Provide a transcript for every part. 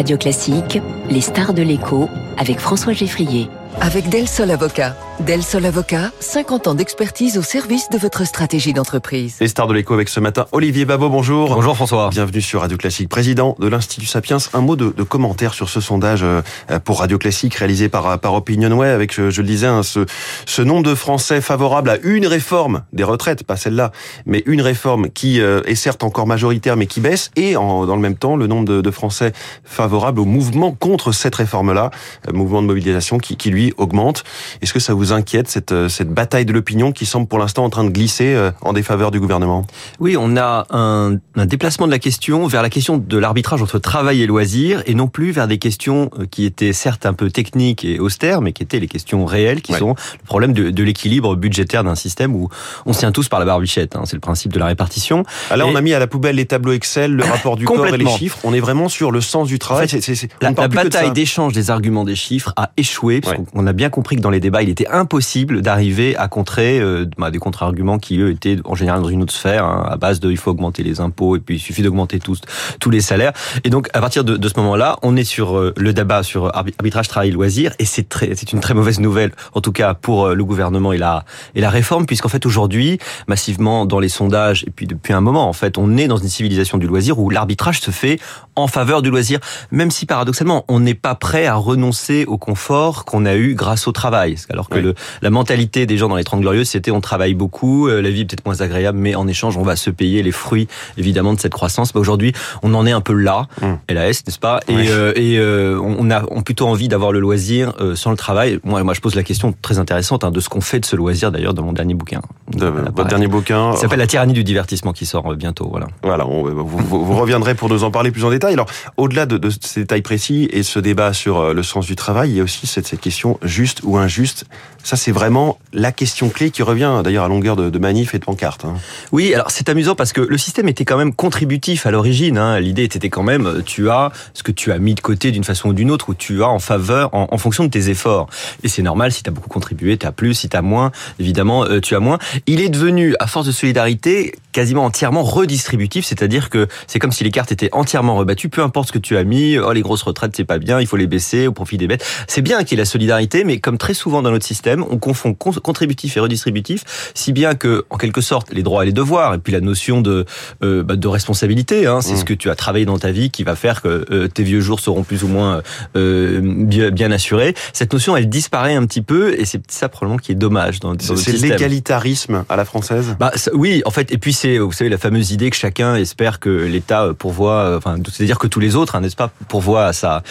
Radio Classique, les stars de l'écho avec François Geffrier. Avec Del Sol Avocat. Del Sol Avocat, 50 ans d'expertise au service de votre stratégie d'entreprise. Les stars de l'écho avec ce matin, Olivier Babot, bonjour. Bonjour François. Bienvenue sur Radio Classique. Président de l'Institut Sapiens, un mot de, de, commentaire sur ce sondage euh, pour Radio Classique réalisé par, par OpinionWay avec, je, je le disais, hein, ce, ce nombre de Français favorables à une réforme des retraites, pas celle-là, mais une réforme qui euh, est certes encore majoritaire mais qui baisse et en, dans le même temps le nombre de, de Français favorables au mouvement contre cette réforme-là, euh, mouvement de mobilisation qui, qui lui augmente. Est-ce que ça vous inquiète cette, cette bataille de l'opinion qui semble pour l'instant en train de glisser en défaveur du gouvernement? Oui, on a un, un, déplacement de la question vers la question de l'arbitrage entre travail et loisirs et non plus vers des questions qui étaient certes un peu techniques et austères, mais qui étaient les questions réelles, qui ouais. sont le problème de, de l'équilibre budgétaire d'un système où on se tient tous par la barbichette. Hein, c'est le principe de la répartition. Ah là, et on a mis à la poubelle les tableaux Excel, le rapport du corps et les chiffres. On est vraiment sur le sens du travail. En fait, c est, c est, la, la bataille d'échange des arguments des chiffres a échoué parce ouais. qu'on a bien compris que dans les débats, il était impossible d'arriver à contrer euh, bah, des contre-arguments qui eux étaient en général dans une autre sphère, hein, à base de il faut augmenter les impôts et puis il suffit d'augmenter tous tous les salaires. Et donc à partir de, de ce moment-là, on est sur euh, le débat sur arbitrage travail loisir et c'est très c'est une très mauvaise nouvelle en tout cas pour euh, le gouvernement et la et la réforme puisqu'en fait aujourd'hui massivement dans les sondages et puis depuis un moment en fait on est dans une civilisation du loisir où l'arbitrage se fait en faveur du loisir même si paradoxalement on n'est pas prêt à renoncer au confort qu'on a eu grâce au travail alors que oui. le, la mentalité des gens dans les 30 glorieuses c'était on travaille beaucoup euh, la vie est peut-être moins agréable mais en échange on va se payer les fruits évidemment de cette croissance. Bah, aujourd'hui on en est un peu là mmh. LAS n'est-ce pas? Et, euh, et euh, on a on plutôt envie d'avoir le loisir euh, sans le travail. Moi moi je pose la question très intéressante hein, de ce qu'on fait de ce loisir d'ailleurs dans mon dernier bouquin de, votre dernier bouquin. Ça s'appelle la tyrannie du divertissement qui sort euh, bientôt voilà. Voilà on, vous, vous, vous, reviendrez pour nous en parler plus en détail. Alors au-delà de, de, ces détails précis et ce débat sur euh, le sens du travail il y a aussi cette, cette question juste ou injuste. Ça c'est vraiment la question clé qui revient d'ailleurs à longueur de, de manifs et de pancartes hein. oui alors c'est amusant parce que le système était quand même contributif à l'origine hein. l'idée était quand même euh, tu as ce que tu as mis de côté d'une façon ou d'une autre ou tu as en faveur en, en fonction de tes efforts. Et c'est normal si tu as beaucoup contribué tu as plus si tu as moins évidemment tu as moins il est devenu à force de solidarité quasiment entièrement redistributif c'est-à-dire que c'est comme si les cartes étaient entièrement rebattues peu importe ce que tu as mis oh les grosses retraites c'est pas bien il faut les baisser au profit des bêtes. C'est bien qu'il y ait la solidarité mais comme très souvent dans notre système on confond contributif et redistributif si bien que en quelque sorte les droits et les devoirs et puis la notion de euh, bah, de responsabilité hein, c'est mmh. ce que tu as travaillé dans ta vie qui va faire que euh, tes vieux jours seront plus ou moins euh, bien, bien assurés. Cette notion elle disparaît un petit peu et c'est ça probablement qui est dommage dans, dans c'est l'égalitarisme à la française? Bah oui en fait et puis c'est vous savez la fameuse idée que chacun espère que l'État pourvoit enfin c'est-à-dire que tous les autres hein, n'est-ce pas pourvoient à sa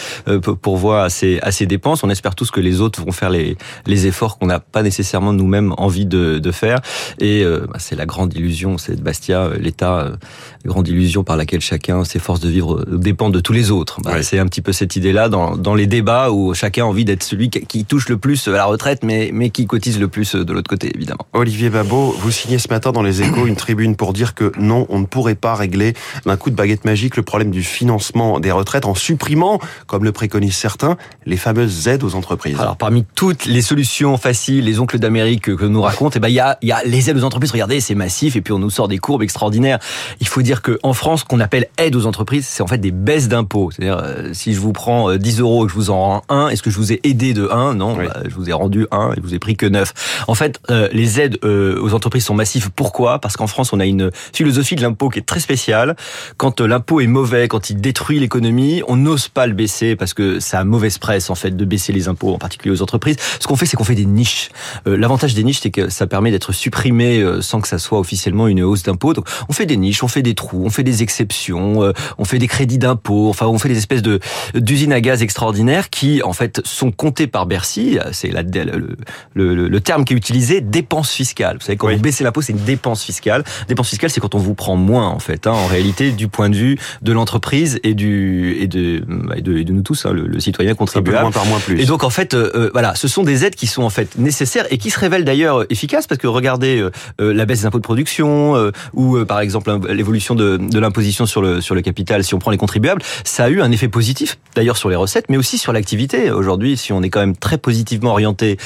pourvoient à ses à ses dépenses. On espère tous que les autres vont faire les les efforts qu'on n'a pas nécessairement nous-mêmes envie de, de faire. Et euh, bah, c'est la grande illusion c'est de Bastia euh, l'État euh, grande illusion par laquelle chacun s'efforce de vivre euh, dépend de tous les autres. Bah, c'est un petit peu cette idée là dans dans les débats où chacun a envie d'être celui qui, qui touche le plus à la retraite mais mais qui cotise le plus de l'autre côté évidemment. Olivier Vous signez ce matin dans les Échos une tribune pour dire que non on ne pourrait pas régler d'un coup de baguette magique le problème du financement des retraites en supprimant comme le préconisent certains les fameuses aides aux entreprises. Alors parmi toutes les solutions faciles les oncles d'Amérique que, nous racontent eh ben il y a y a les aides aux entreprises. Regardez c'est massif et puis on nous sort des courbes extraordinaires. Il faut dire que en France qu'on appelle aide aux entreprises c'est en fait des baisses d'impôts. C'est-à-dire euh, si je vous prends 10 euh, euros et que je vous en rends un est-ce que je vous ai aidé de 1 non oui. bah, je vous ai rendu un et je vous ai pris que 9 en fait euh, les aides euh, aux entreprises sont massives. Pourquoi? Parce qu'en France on a une philosophie de l'impôt qui est très spéciale. Quand euh, l'impôt est mauvais quand il détruit l'économie on n'ose pas le baisser parce que ça a mauvaise presse en fait de baisser les impôts en particulier aux entreprises. Ce qu'on fait c'est qu'on fait des niches. Euh, l'avantage des niches c'est que ça permet d'être supprimé sans que ça soit officiellement une hausse d'impôts. Donc on fait des niches on fait des trous on fait des exceptions on fait des crédits d'impôt enfin on fait des espèces de d'usines à gaz extraordinaires qui en fait sont comptées par Bercy. C'est le, le, le, terme qui est utilisé dépense fiscale vous savez quand oui. vous baissez l'impôt c'est une dépense fiscale dépense fiscale c'est quand on vous prend moins en fait hein, en réalité du point de vue de l'entreprise et du et de, et de, et de nous tous hein, le, le, citoyen contribuable moins par moins plus et donc en fait euh, voilà ce sont des aides qui sont en fait fait nécessaire et qui se révèle d'ailleurs efficace parce que regardez la baisse des impôts de production ou par exemple l'évolution de, de l'imposition sur le sur le capital si on prend les contribuables, ça a eu un effet positif d'ailleurs sur les recettes mais aussi sur l'activité. Aujourd'hui, si on est quand même très positivement orienté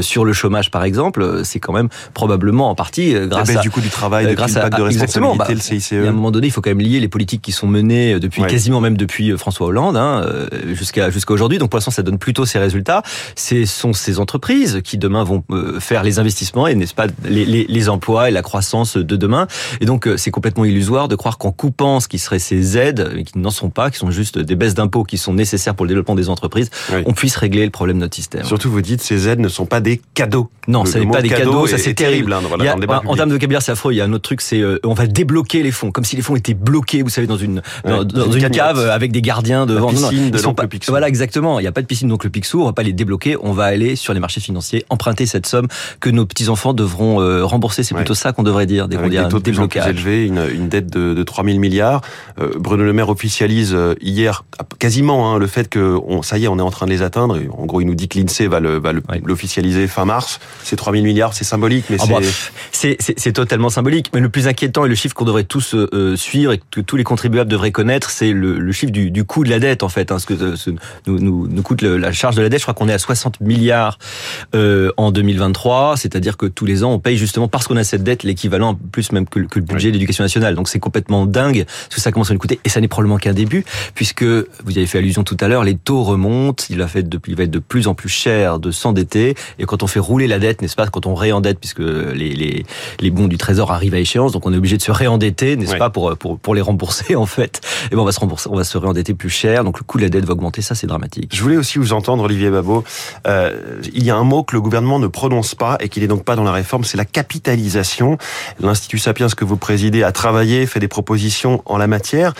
sur le chômage par exemple, c'est quand même probablement en partie grâce la baisse à du coût du travail, grâce à, de responsabilité, bah, le CICE. à un moment donné, il faut quand même lier les politiques qui sont menées depuis quasiment même depuis François Hollande hein, jusqu'à jusqu'à aujourd'hui. Donc pour l'instant, ça donne plutôt ces résultats. Ce sont ces entreprises qui demain vont euh, faire les investissements et n'est-ce pas les, les, les, emplois et la croissance de demain. Et donc euh, c'est complètement illusoire de croire qu'en coupant ce qui serait ces aides, qui n'en sont pas, qui sont juste des baisses d'impôts qui sont nécessaires pour le développement des entreprises, on puisse régler le problème de notre système. Surtout, vous dites ces aides ne sont pas des cadeaux. Non, ce n'est pas des cadeaux. Ça c'est terrible. Voilà, a, en termes de vocabulaire, c'est affreux. Il y a un autre truc, c'est euh, on va débloquer les fonds, comme si les fonds étaient bloqués, vous savez, dans une dans, dans une, cave avec des gardiens devant. La piscine non, non, de Voilà, exactement. Il n'y a pas de piscine donc le Picsou. On va pas les débloquer. On va aller sur les marchés financiers, emprunter cette somme que nos petits enfants devront euh, rembourser. C'est plutôt ça qu'on devrait dire. Avec des taux de plus plus élevés, une, une dette de, de 3 000 milliards. Euh, Bruno Le Maire officialise euh, hier quasiment hein, le fait que on, ça y est, on est en train de les atteindre. En gros, il nous dit que l'Insee va le va l'officialiser fin mars. C'est 3 000 milliards, c'est symbolique, mais ah c'est c'est totalement symbolique. Mais le plus inquiétant et le chiffre qu'on devrait tous euh, suivre et que tous les contribuables devraient connaître, c'est le, le, chiffre du, du coût de la dette en fait. Hein, ce que ce, nous, nous, nous coûte le, la charge de la dette. Je crois qu'on est à 60 milliards euh, en 2023, c'est-à-dire que tous les ans on paye justement parce qu'on a cette dette l'équivalent plus même que, que le budget d'éducation nationale. Donc c'est complètement dingue ce que ça commence à nous coûter et ça n'est probablement qu'un début puisque vous avez fait allusion tout à l'heure, les taux remontent, il va, fait de, il va être de plus en plus cher de s'endetter et quand on fait rouler la dette, n'est-ce pas, quand on réendette puisque les, les, les bons du trésor arrivent à échéance, donc on est obligé de se réendetter, n'est-ce pas, pour, pour, pour les rembourser en fait. Et ben on va se rembourser, on va se réendetter plus cher, donc le coût de la dette va augmenter, ça c'est dramatique. Je voulais aussi vous entendre Olivier Babot. Euh, il y a un mot que le gouvernement ne prononce pas et qui n'est donc pas dans la réforme, c'est la capitalisation. L'Institut Sapiens que vous présidez a travaillé, fait des propositions en la matière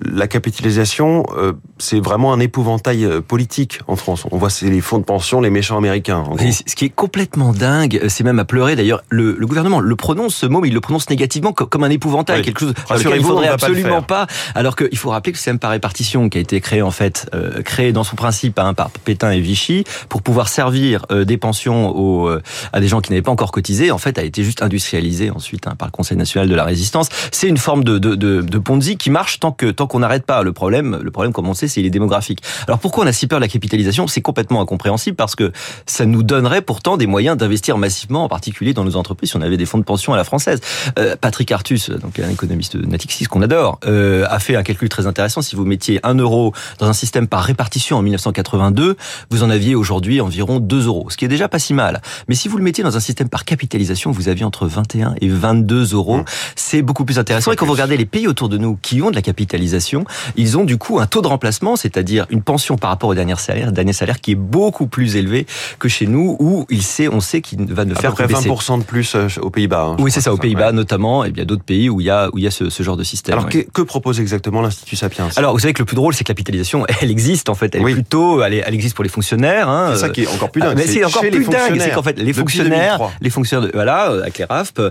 la capitalisation, euh, c'est vraiment un épouvantail euh, politique en France. On voit c'est les fonds de pension, les méchants américains. Ce qui est complètement dingue, c'est même à pleurer. D'ailleurs, le, le, gouvernement le prononce ce mot, mais il le prononce négativement comme un épouvantail, quelque chose. Il faudrait absolument pas, Alors qu'il faut rappeler que c'est même par répartition qui a été créé en fait, euh, créé dans son principe hein, par Pétain et Vichy pour pouvoir servir des pensions aux, à des gens qui n'avaient pas encore cotisé. En fait, a été juste industrialisé ensuite hein, par le Conseil national de la résistance. C'est une forme de, de, de, de Ponzi qui marche tant que tant qu'on n'arrête pas. Le problème, le problème, comme on sait, c'est il est démographique. Alors pourquoi on a si peur de la capitalisation? C'est complètement incompréhensible parce que ça nous donnerait pourtant des moyens d'investir massivement, en particulier dans nos entreprises, si on avait des fonds de pension à la française. Euh, Patrick Artus, donc un économiste Natixis qu'on adore, euh, a fait un calcul très intéressant. Si vous mettiez un euro dans un système par répartition en 1982, vous en aviez aujourd'hui environ 2 euros, ce qui est déjà pas si mal. Mais si vous le mettiez dans un système par capitalisation, vous aviez entre 21 et 22 euros. Mmh. C'est beaucoup plus intéressant. Et quand vous regardez les pays autour de nous qui ont de la capitalisation, ils ont du coup un taux de remplacement, c'est-à-dire une pension par rapport au dernier salaire, dernier salaire qui est beaucoup plus élevé que chez nous, où il sait, on sait qu'il va ne faire que 20% de plus euh, aux Pays-Bas. Hein, oui, c'est ça, aux Pays-Bas notamment, et bien d'autres pays où il y a où il y a ce, ce genre de système. Alors que, propose exactement l'Institut Sapiens? Alors vous savez que le plus drôle, c'est que capitalisation, elle existe en fait, elle est plutôt, elle, elle, existe pour les fonctionnaires. Hein, c'est ça qui est encore plus dingue. mais c'est encore plus dingue, c'est qu'en fait les fonctionnaires, les fonctionnaires, voilà, avec les RAFP, euh,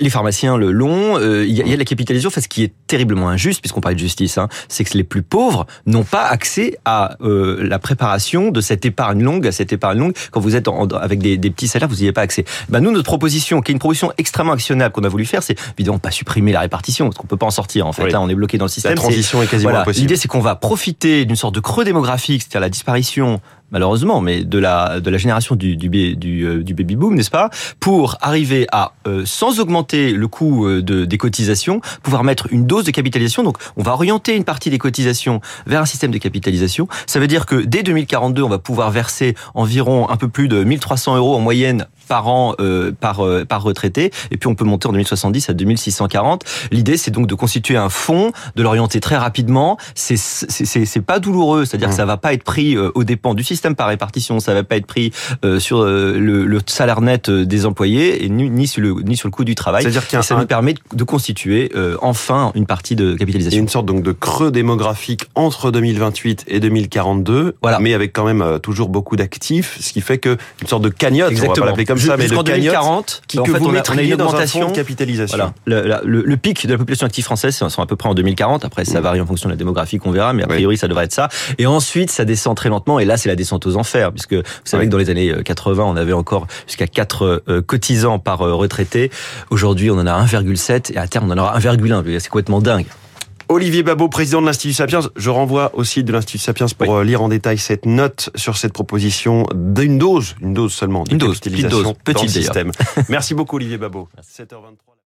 les pharmaciens le long, euh, il y, a, a la capitalisation, fait ce qui est terriblement injuste, puisqu'on parle de justice, hein, c'est que les plus pauvres n'ont pas accès à euh, la préparation de cette épargne longue, à cette épargne longue. Quand vous êtes en, avec des, des, petits salaires, vous n'y avez pas accès. Ben nous, notre proposition, qui est une proposition extrêmement actionnable qu'on a voulu faire, c'est évidemment pas supprimer la répartition, parce qu'on peut pas en sortir. En fait, là, on est bloqué dans le système. La transition est, quasiment impossible. L'idée, c'est qu'on va profiter d'une sorte de creux démographique, c'est-à-dire la disparition malheureusement, mais de la de la génération du du, euh, baby boom, n'est-ce pas, pour arriver à euh, sans augmenter le coût de des cotisations, pouvoir mettre une dose de capitalisation. Donc, on va orienter une partie des cotisations vers un système de capitalisation. Ça veut dire que dès 2042, on va pouvoir verser environ un peu plus de 1300 euros en moyenne par an euh, par euh, par retraité. Et puis on peut monter en 2070 à 2640 l'idée c'est donc de constituer un fonds de l'orienter très rapidement. C'est c'est c'est pas douloureux. C'est-à-dire que mmh. ça va pas être pris euh, aux dépens du système par répartition. Ça va pas être pris euh, sur le, le, salaire net des employés et ni, ni sur le ni sur le coût du travail. C'est-à-dire qu'il ça nous permet de constituer enfin une partie de capitalisation. Il y a une sorte donc de creux démographique entre 2028 et 2042 voilà. mais avec quand même toujours beaucoup d'actifs ce qui fait que une sorte de cagnotte Exactement. on va pas l'appeler comme comme ça, mais jusqu'en de cagnotte 2040, qui, en que fait, vous on a, on a mettriez une augmentation. de capitalisation. Voilà. Le, la- le- le pic de la population active française, c'est à peu près en 2040. Après, ça varie en fonction de la démographie qu'on verra, mais a Oui. priori, ça devrait être ça. Et ensuite, ça descend très lentement. Et là, c'est la descente aux enfers, puisque vous savez Oui. que dans les années euh, 80, on avait encore jusqu'à 4 euh, cotisants par euh, retraité. Aujourd'hui, on en a 1,7 et à terme, on en aura 1,1. Je veux dire, C'est complètement dingue. Olivier Babot, président de l'Institut Sapiens. Je renvoie au site de l'Institut Sapiens pour euh, lire en détail cette note sur cette proposition d'une dose, une dose seulement, Une dose, petite dose, dans le petite système. Merci beaucoup Olivier Babot. 7h23.